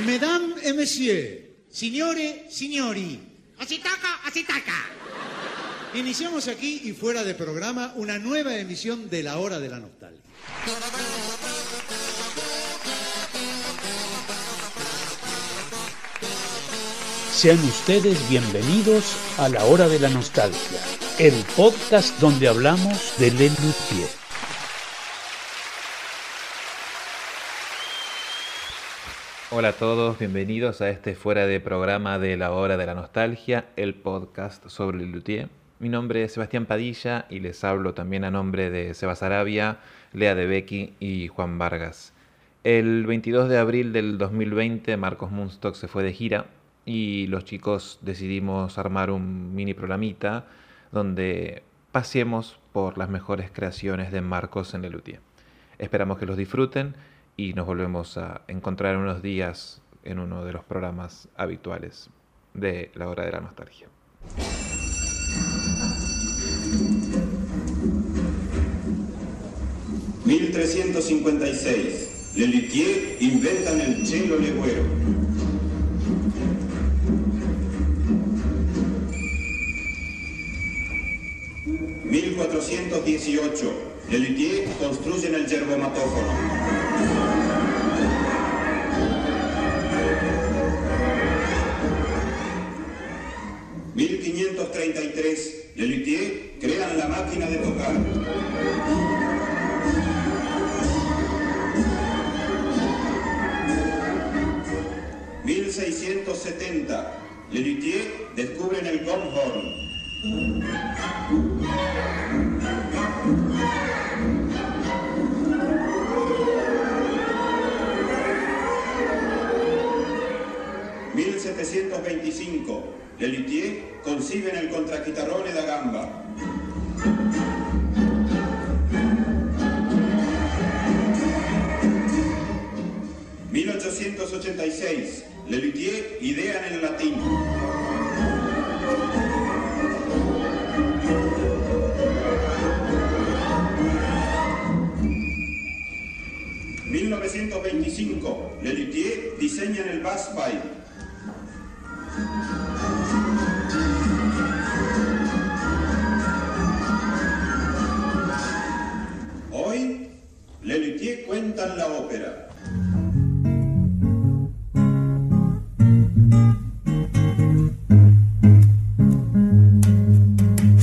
Mesdames et messieurs, signore, signori, Así toca, así taca. iniciamos aquí y fuera de programa una nueva emisión de La Hora de la Nostalgia. Sean ustedes bienvenidos a la hora de la nostalgia, el podcast donde hablamos de Lelutier. Hola a todos, bienvenidos a este fuera de programa de la hora de la nostalgia, el podcast sobre Lelutier. Mi nombre es Sebastián Padilla y les hablo también a nombre de Sebas Arabia, Lea de Becky y Juan Vargas. El 22 de abril del 2020 Marcos Munstock se fue de gira y los chicos decidimos armar un mini programita donde paseemos por las mejores creaciones de Marcos en Lelutier. Esperamos que los disfruten y nos volvemos a encontrar en unos días en uno de los programas habituales de la hora de la nostalgia. ...1356... Lelutier inventan el cello legüero. ...1418... Lelutier construyen el yerbomatófono. ...1533... Lelutier crean la máquina de tocar. 1670, Lelutier descubren el gong horn. ...1725... Lelutier conciben el contrachitarrone da gamba. 1886, Lelutier idean el latín. ...1925... Lelutier diseñan el bass pipe.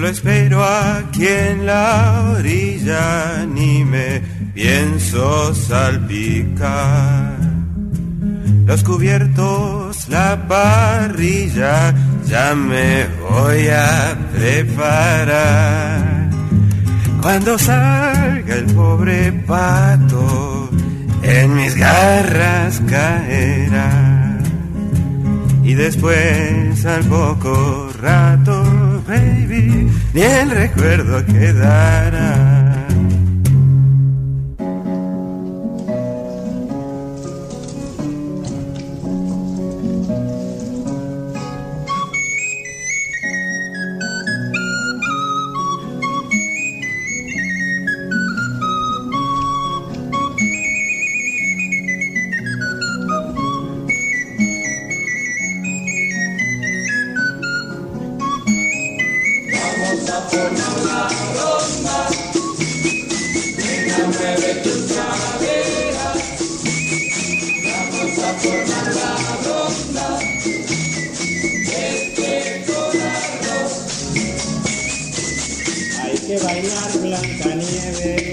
Lo espero aquí en la orilla, ni me pienso salpicar. Los cubiertos, la parrilla, ya me voy a preparar. Cuando salga el pobre pato, en mis garras caerá. Y después al poco rato, baby, ni el recuerdo quedará. Spirit.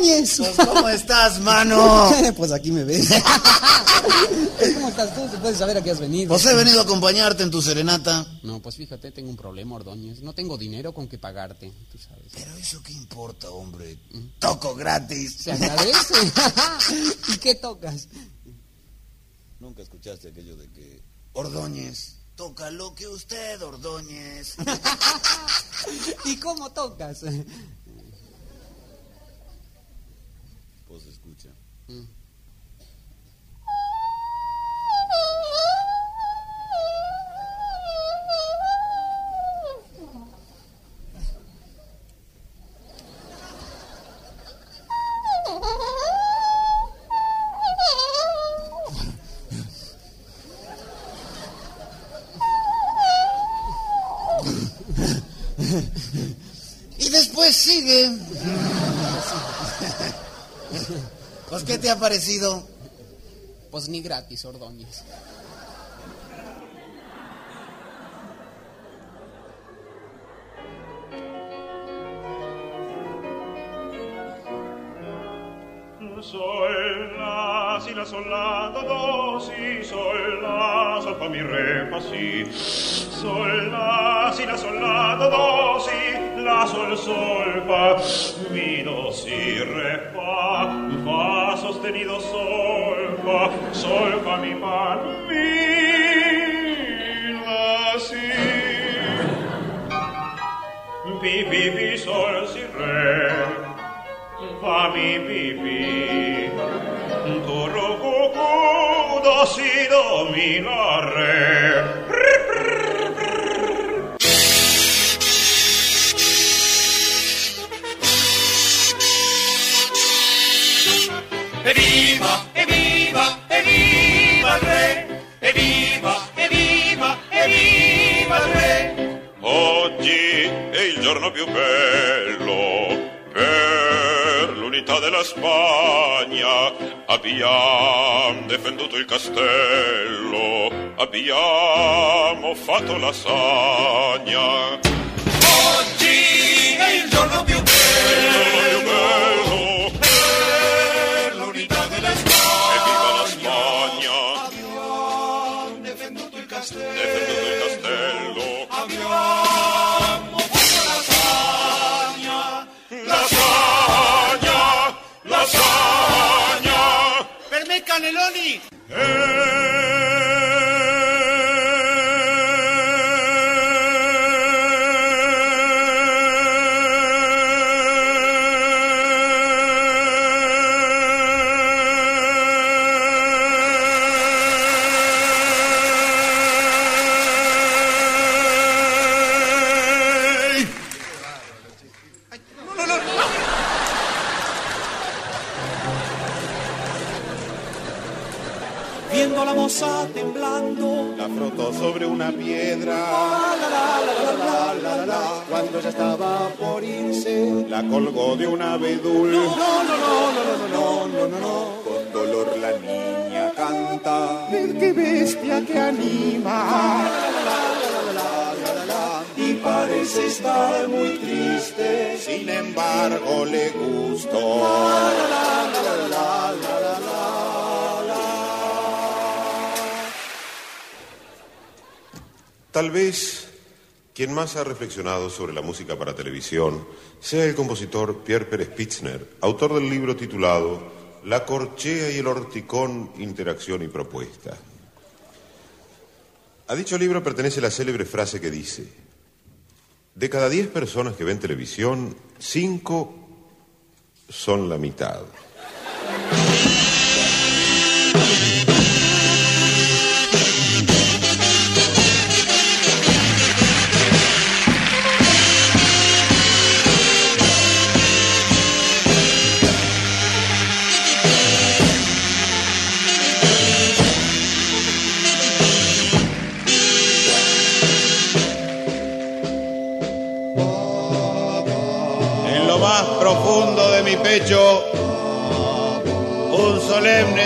Pues, ¿Cómo estás, mano? pues aquí me ves. ¿Cómo estás tú? ¿Se puede saber a qué has venido? Pues he venido a acompañarte en tu serenata. No, pues fíjate, tengo un problema, Ordóñez. No tengo dinero con que pagarte, tú sabes. Pero eso qué importa, hombre. Toco gratis. Se agradece. ¿Y qué tocas? Nunca escuchaste aquello de que Ordóñez toca lo que usted, Ordóñez. ¿Y cómo tocas? Pues Y después sigue. Pues, ¿qué te ha parecido? Pues ni gratis, Ordóñez. Sol, la, si, la, sol, la, do, do, si, sol, la, sol, fa, mi, re, fa, si. Sol, la, si, la, sol, la, do, do, si, la, sol, do, si, re, fa, sostenido, sol, fa, sol, fa, mi, fa, mi, la, si. Pi, pi, pi, sol, si, re, fa, mi, pi, pi. Cu, cu, do, si, do, mi, la, re. Evviva, evviva, evviva il re! Evviva, evviva, evviva il re! Oggi è il giorno più bello per l'unità della Spagna. Abbiamo difenduto il castello, abbiamo fatto la sagna. Oggi è il giorno più bello Aneloni. Un abedul. no, no, no, no, no, no, no, no, no, no. Con dolor la niña canta. Ver qué bestia que anima. Y parece estar muy triste. Sin embargo le gustó. Tal vez quien más ha reflexionado sobre la música para televisión sea el compositor Pierre Pérez Pitzner, autor del libro titulado La corchea y el horticón, interacción y propuesta. A dicho libro pertenece la célebre frase que dice, de cada diez personas que ven televisión, cinco son la mitad.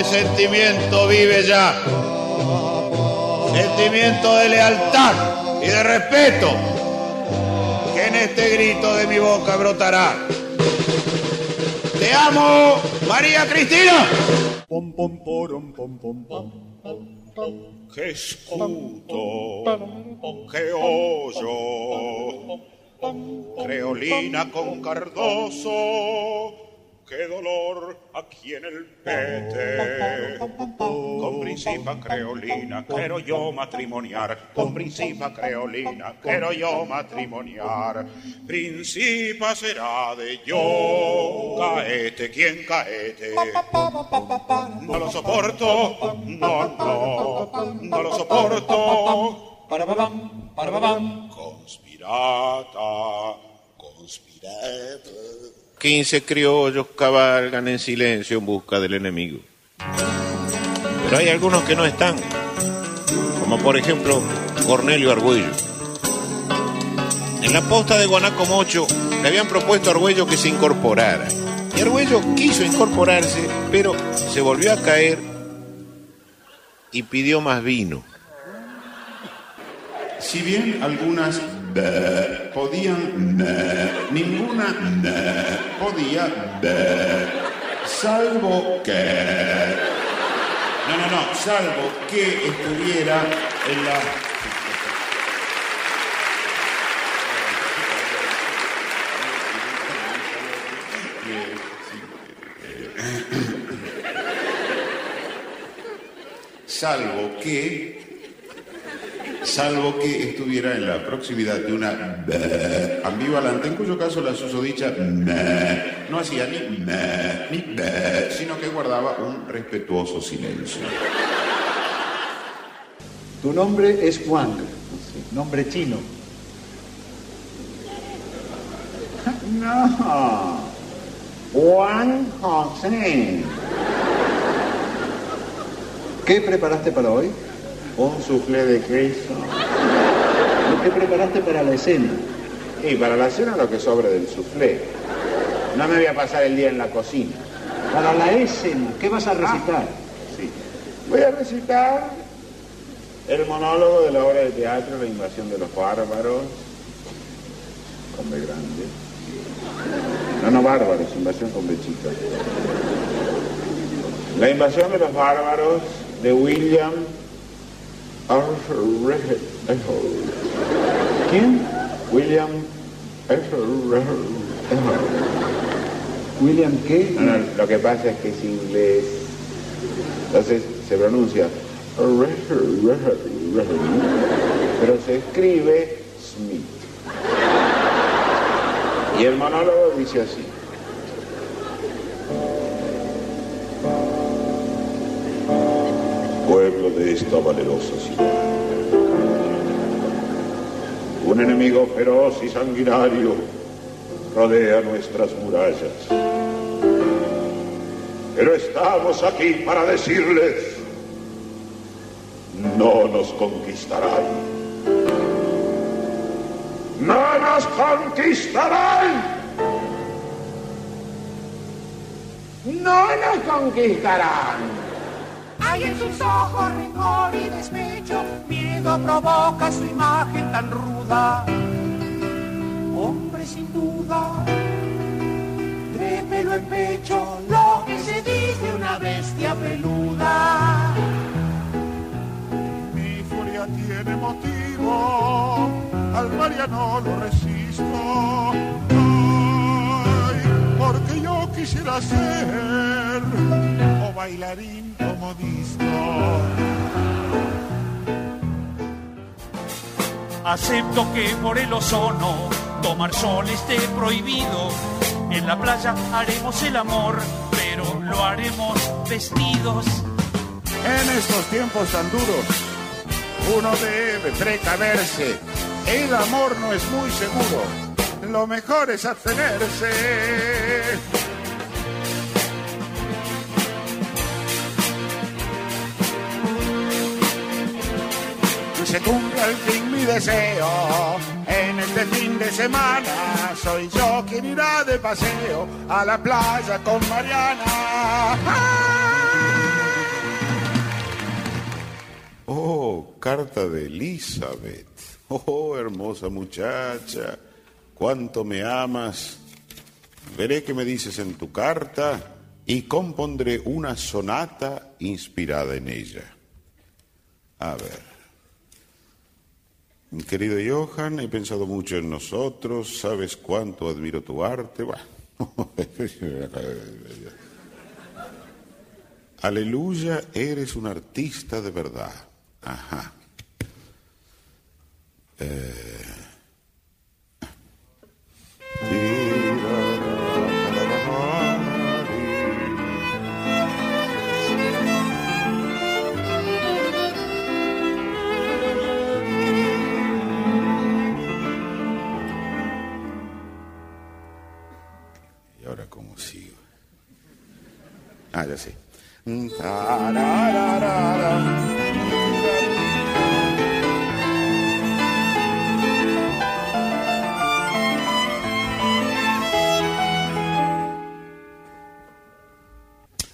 Sentimiento vive ya. Sentimiento de lealtad y de respeto que en este grito de mi boca brotará. Te amo, María Cristina. Pom, pom, porom, pom, pom, pom. Qué escudo, qué hoyo, creolina con cardoso, qué dolor aquí en el pete. Con principa creolina quiero yo matrimoniar, con principa creolina quiero yo matrimoniar. Principa será de yo, caete, ¿quién caete? No lo soporto, no, no, no lo soporto. Para babam, para babam. Conspirata, conspirata. 15 criollos cabalgan en silencio en busca del enemigo. Pero hay algunos que no están, como por ejemplo Cornelio Argüello. En la posta de Guanacomocho le habían propuesto a Argüello que se incorporara. Y Argüello quiso incorporarse, pero se volvió a caer y pidió más vino. Si bien algunas podían, ninguna podía, salvo que... No, no, no, salvo que estuviera en la... Salvo que salvo que estuviera en la proximidad de una ambivalente, en cuyo caso la susodicha no hacía ni ni sino que guardaba un respetuoso silencio. Tu nombre es Wang, nombre chino. No, Juan José. ¿Qué preparaste para hoy? Un soufflé de queso. ¿Qué preparaste para la escena? Y para la cena lo que sobra del soufflé. No me voy a pasar el día en la cocina. Para la escena, ¿qué vas a recitar? Sí. Voy a recitar el monólogo de la obra de teatro La invasión de los bárbaros. Con B grande. No, no bárbaros, invasión con B chica. La invasión de los bárbaros de William Arthur ¿Quién? William ¿William qué? No, no, lo que pasa es que es inglés. Entonces se pronuncia pero se escribe Smith. Y el monólogo dice así. De esta valerosa ciudad. Un enemigo feroz y sanguinario rodea nuestras murallas. Pero estamos aquí para decirles no nos conquistarán. No nos conquistarán. No nos conquistarán. Hay en sus ojos rencor y despecho, miedo provoca su imagen tan ruda. Hombre sin duda, trépelo en pecho, lo que se dice una bestia peluda. Mi furia tiene motivo, al Mariano lo resisto. Ay, porque yo quisiera ser o bailarín o modisto. Acepto que por el ozono tomar sol esté prohibido. En la playa haremos el amor, pero lo haremos vestidos. En estos tiempos tan duros, uno debe precaverse. El amor no es muy seguro. Lo mejor es abstenerse. Se cumpla al fin mi deseo. En este fin de semana soy yo quien irá de paseo a la playa con Mariana. Oh, carta de Elizabeth. Oh, hermosa muchacha, cuánto me amas. Veré qué me dices en tu carta y compondré una sonata inspirada en ella. A ver. Querido Johan, he pensado mucho en nosotros, sabes cuánto admiro tu arte. Bueno. Aleluya, eres un artista de verdad. Ajá. Eh.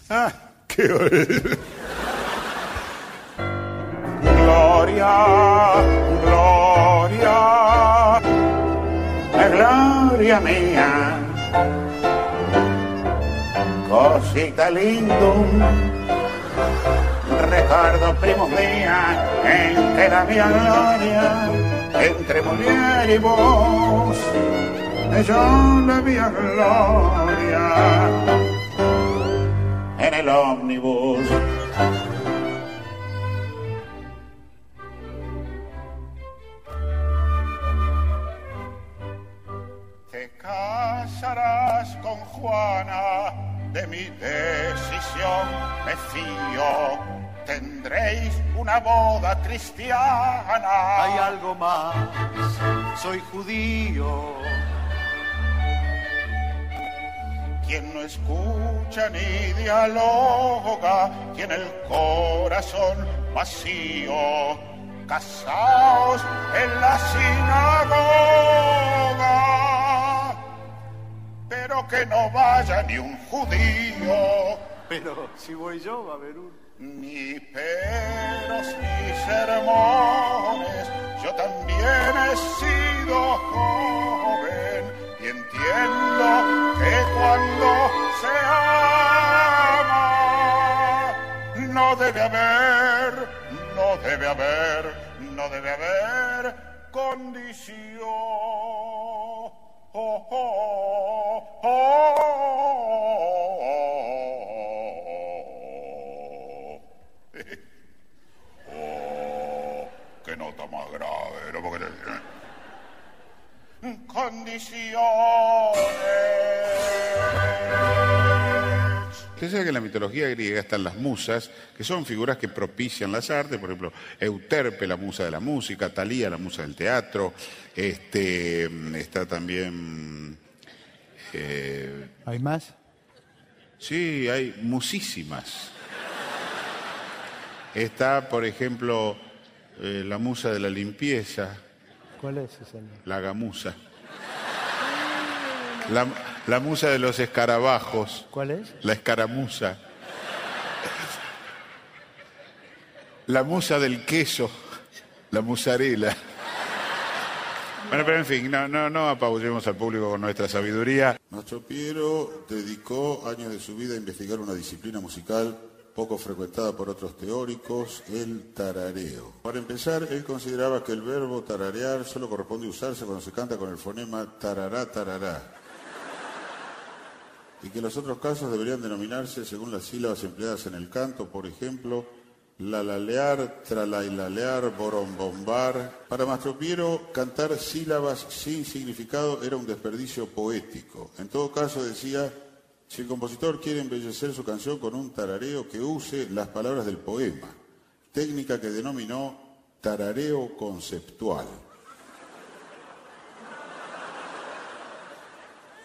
Ah, qué. Gloria, gloria, gloria mía. Cosita lindo, recuerdo primo mía, en la mía gloria, entre mujer y vos, yo la mía gloria, en el ómnibus. Fío. Tendréis una boda cristiana. Hay algo más, soy judío. Quien no escucha ni dialoga, tiene el corazón vacío. Casaos en la sinagoga, pero que no vaya ni un judío. Pero si voy yo, va a haber un. Ni peros ni sermones, yo también he sido joven y entiendo que cuando se ama no debe haber, no debe haber, no debe haber condición oh. Qué nota más grave, ¿no? Porque condiciones. Usted sabe que en la mitología griega están las musas, que son figuras que propician las artes, por ejemplo, Euterpe, la musa de la música, Talía, la musa del teatro, este, está también... eh, ¿Hay más? sí, hay musísimas. Está, por ejemplo, eh, la musa de la limpieza, ¿Cuál es esa? la gamusa. La, la musa de los escarabajos, ¿Cuál es? la escaramuza. La musa del queso, la musarela. Bueno, pero en fin, no, no, no apabullemos al público con nuestra sabiduría. Mastro Piero dedicó años de su vida a investigar una disciplina musical poco frecuentada por otros teóricos, el tarareo. Para empezar, él consideraba que el verbo tararear solo corresponde usarse cuando se canta con el fonema tarará, tarará. Y que los otros casos deberían denominarse según las sílabas empleadas en el canto, por ejemplo, lalalear, tralailalear, borombombar. Para Mastro Piero, cantar sílabas sin significado era un desperdicio poético. En todo caso, decía, si el compositor quiere embellecer su canción con un tarareo, que use las palabras del poema, técnica que denominó tarareo conceptual.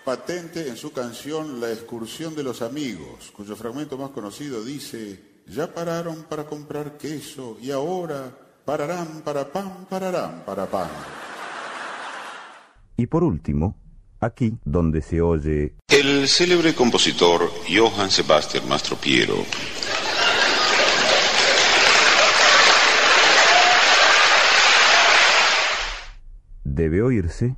Patente en su canción La excursión de los amigos, cuyo fragmento más conocido dice, ya pararon para comprar queso y ahora pararán para pan, pararán para pan. Y por último, aquí donde se oye El célebre compositor Johann Sebastian Mastropiero debe oírse